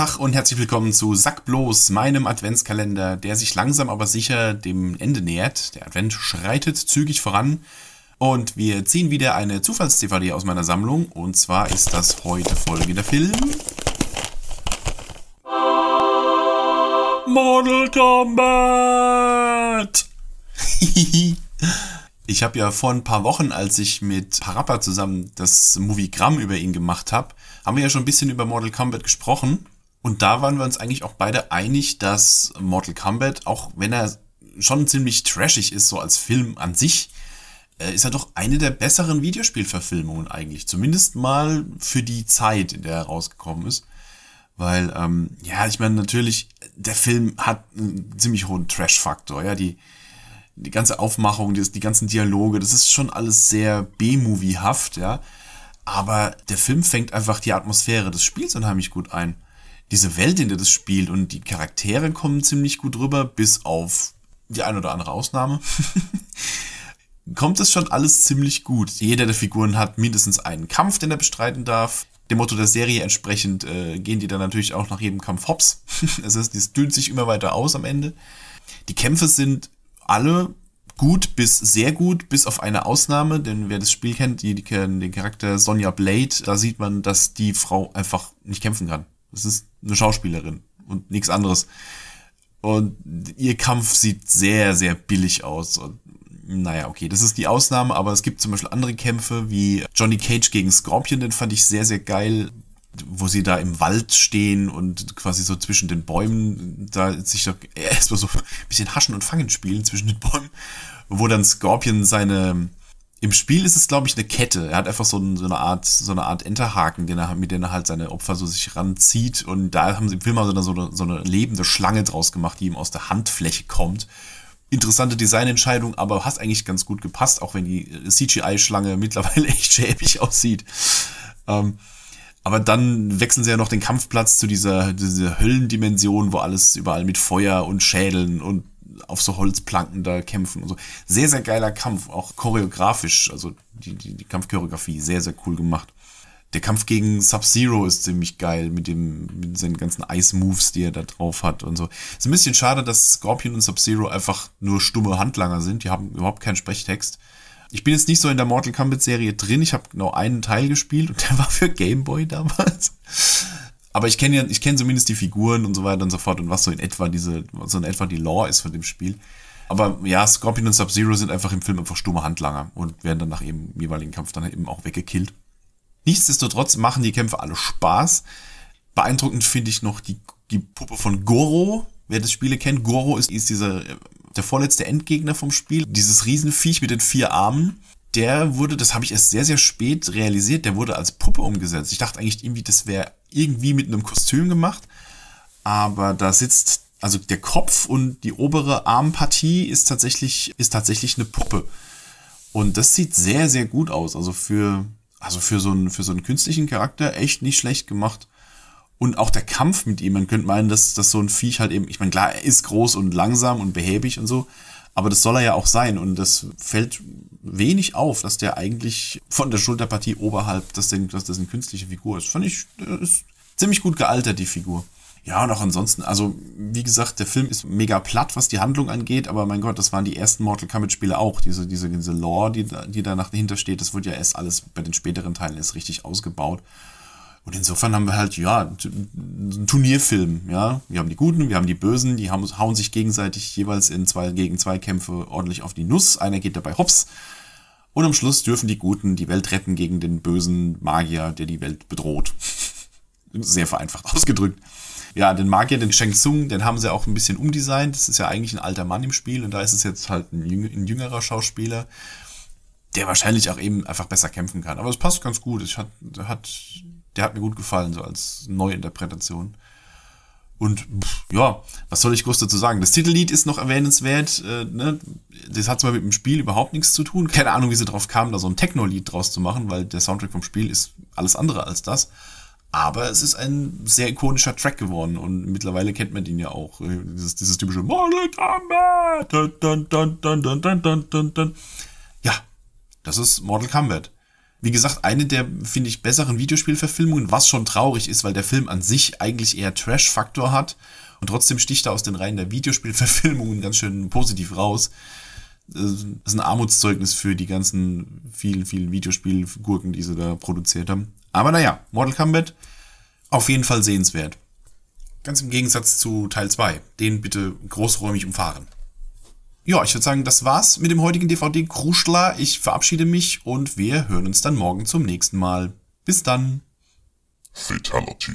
Tag und herzlich willkommen zu Sack bloß, meinem Adventskalender, der sich langsam aber sicher dem Ende nähert. Der Advent schreitet zügig voran und wir ziehen wieder eine Zufalls-DVD aus meiner Sammlung und zwar ist das heute folgender Film. Mortal Kombat! ich habe ja vor ein paar Wochen, als ich mit Parappa zusammen das Moviegramm über ihn gemacht habe, haben wir ja schon ein bisschen über Mortal Kombat gesprochen. Und da waren wir uns eigentlich auch beide einig, dass Mortal Kombat, auch wenn er schon ziemlich trashig ist, so als Film an sich, äh, ist er doch eine der besseren Videospielverfilmungen eigentlich. Zumindest mal für die Zeit, in der er rausgekommen ist. Weil, ähm, ja, ich meine, natürlich, der Film hat einen ziemlich hohen Trash-Faktor. Ja, die, die ganze Aufmachung, die, die ganzen Dialoge, das ist schon alles sehr B-Movie-haft, ja. Aber der Film fängt einfach die Atmosphäre des Spiels unheimlich gut ein. Diese Welt, in der das spielt und die Charaktere kommen ziemlich gut rüber, bis auf die ein oder andere Ausnahme. kommt es schon alles ziemlich gut. Jeder der Figuren hat mindestens einen Kampf, den er bestreiten darf. Dem Motto der Serie entsprechend äh, gehen die dann natürlich auch nach jedem Kampf hops. das heißt, es dünnt sich immer weiter aus am Ende. Die Kämpfe sind alle gut bis sehr gut, bis auf eine Ausnahme, denn wer das Spiel kennt, die, die kennen den Charakter Sonja Blade, da sieht man, dass die Frau einfach nicht kämpfen kann. Das ist eine Schauspielerin und nichts anderes. Und ihr Kampf sieht sehr, sehr billig aus. Und, naja, okay, das ist die Ausnahme, aber es gibt zum Beispiel andere Kämpfe wie Johnny Cage gegen Scorpion, den fand ich sehr, sehr geil wo sie da im Wald stehen und quasi so zwischen den Bäumen da sich doch erstmal so ein bisschen Haschen und Fangen spielen zwischen den Bäumen, wo dann Scorpion seine im Spiel ist es, glaube ich, eine Kette. Er hat einfach so, ein, so, eine Art, so eine Art Enterhaken, den er, mit dem er halt seine Opfer so sich ranzieht. Und da haben sie im Film also so eine, so eine lebende Schlange draus gemacht, die ihm aus der Handfläche kommt. Interessante Designentscheidung, aber hast eigentlich ganz gut gepasst, auch wenn die CGI-Schlange mittlerweile echt schäbig aussieht. Ähm, aber dann wechseln sie ja noch den Kampfplatz zu dieser, dieser Höllendimension, wo alles überall mit Feuer und Schädeln und auf so Holzplanken da kämpfen und so. Sehr, sehr geiler Kampf, auch choreografisch, also die, die, die Kampfchoreografie, sehr, sehr cool gemacht. Der Kampf gegen Sub-Zero ist ziemlich geil mit dem, mit seinen ganzen Ice-Moves, die er da drauf hat und so. Ist ein bisschen schade, dass Scorpion und Sub-Zero einfach nur stumme Handlanger sind. Die haben überhaupt keinen Sprechtext. Ich bin jetzt nicht so in der Mortal Kombat Serie drin. Ich habe genau einen Teil gespielt und der war für Game Boy damals. Aber ich kenne ja, ich kenne zumindest die Figuren und so weiter und so fort und was so in etwa diese, so in etwa die Lore ist von dem Spiel. Aber ja, Scorpion und Sub-Zero sind einfach im Film einfach stumme Handlanger und werden dann nach eben jeweiligen Kampf dann eben auch weggekillt. Nichtsdestotrotz machen die Kämpfe alle Spaß. Beeindruckend finde ich noch die, die Puppe von Goro. Wer das Spiele kennt, Goro ist, ist dieser der vorletzte Endgegner vom Spiel, dieses Riesenviech mit den vier Armen, der wurde, das habe ich erst sehr, sehr spät realisiert, der wurde als Puppe umgesetzt. Ich dachte eigentlich irgendwie, das wäre irgendwie mit einem Kostüm gemacht. Aber da sitzt, also der Kopf und die obere Armpartie ist tatsächlich, ist tatsächlich eine Puppe. Und das sieht sehr, sehr gut aus. Also für, also für so einen, für so einen künstlichen Charakter echt nicht schlecht gemacht. Und auch der Kampf mit ihm, man könnte meinen, dass, dass so ein Viech halt eben, ich meine, klar, er ist groß und langsam und behäbig und so, aber das soll er ja auch sein. Und das fällt wenig auf, dass der eigentlich von der Schulterpartie oberhalb, dass, den, dass das eine künstliche Figur ist. Fand ich, ist ziemlich gut gealtert, die Figur. Ja, und auch ansonsten, also wie gesagt, der Film ist mega platt, was die Handlung angeht, aber mein Gott, das waren die ersten Mortal Kombat-Spiele auch. Diese, diese, diese Lore, die, die da dahinter steht, das wird ja erst alles bei den späteren Teilen erst richtig ausgebaut. Und insofern haben wir halt, ja, einen Turnierfilm, ja. Wir haben die Guten, wir haben die Bösen, die haben, hauen sich gegenseitig jeweils in zwei gegen zwei Kämpfe ordentlich auf die Nuss. Einer geht dabei hops. Und am Schluss dürfen die Guten die Welt retten gegen den bösen Magier, der die Welt bedroht. Sehr vereinfacht ausgedrückt. Ja, den Magier, den Shang Tsung, den haben sie auch ein bisschen umdesignt. Das ist ja eigentlich ein alter Mann im Spiel und da ist es jetzt halt ein, jüngerer Schauspieler, der wahrscheinlich auch eben einfach besser kämpfen kann. Aber es passt ganz gut. Es hat, hat der hat mir gut gefallen, so als Neuinterpretation. Und pff, ja, was soll ich groß dazu sagen? Das Titellied ist noch erwähnenswert. Äh, ne? Das hat zwar mit dem Spiel überhaupt nichts zu tun. Keine Ahnung, wie sie drauf kamen, da so ein Techno-Lied draus zu machen, weil der Soundtrack vom Spiel ist alles andere als das. Aber es ist ein sehr ikonischer Track geworden und mittlerweile kennt man den ja auch. Äh, dieses, dieses typische Mortal Kombat. Ja, das ist Mortal Kombat. Wie gesagt, eine der, finde ich, besseren Videospielverfilmungen, was schon traurig ist, weil der Film an sich eigentlich eher Trash-Faktor hat und trotzdem sticht er aus den Reihen der Videospielverfilmungen ganz schön positiv raus. Das ist ein Armutszeugnis für die ganzen vielen, vielen Videospielgurken, die sie da produziert haben. Aber naja, Mortal Kombat auf jeden Fall sehenswert. Ganz im Gegensatz zu Teil 2. Den bitte großräumig umfahren. Ja, ich würde sagen, das war's mit dem heutigen DVD-Kruschler. Ich verabschiede mich und wir hören uns dann morgen zum nächsten Mal. Bis dann. Fatality.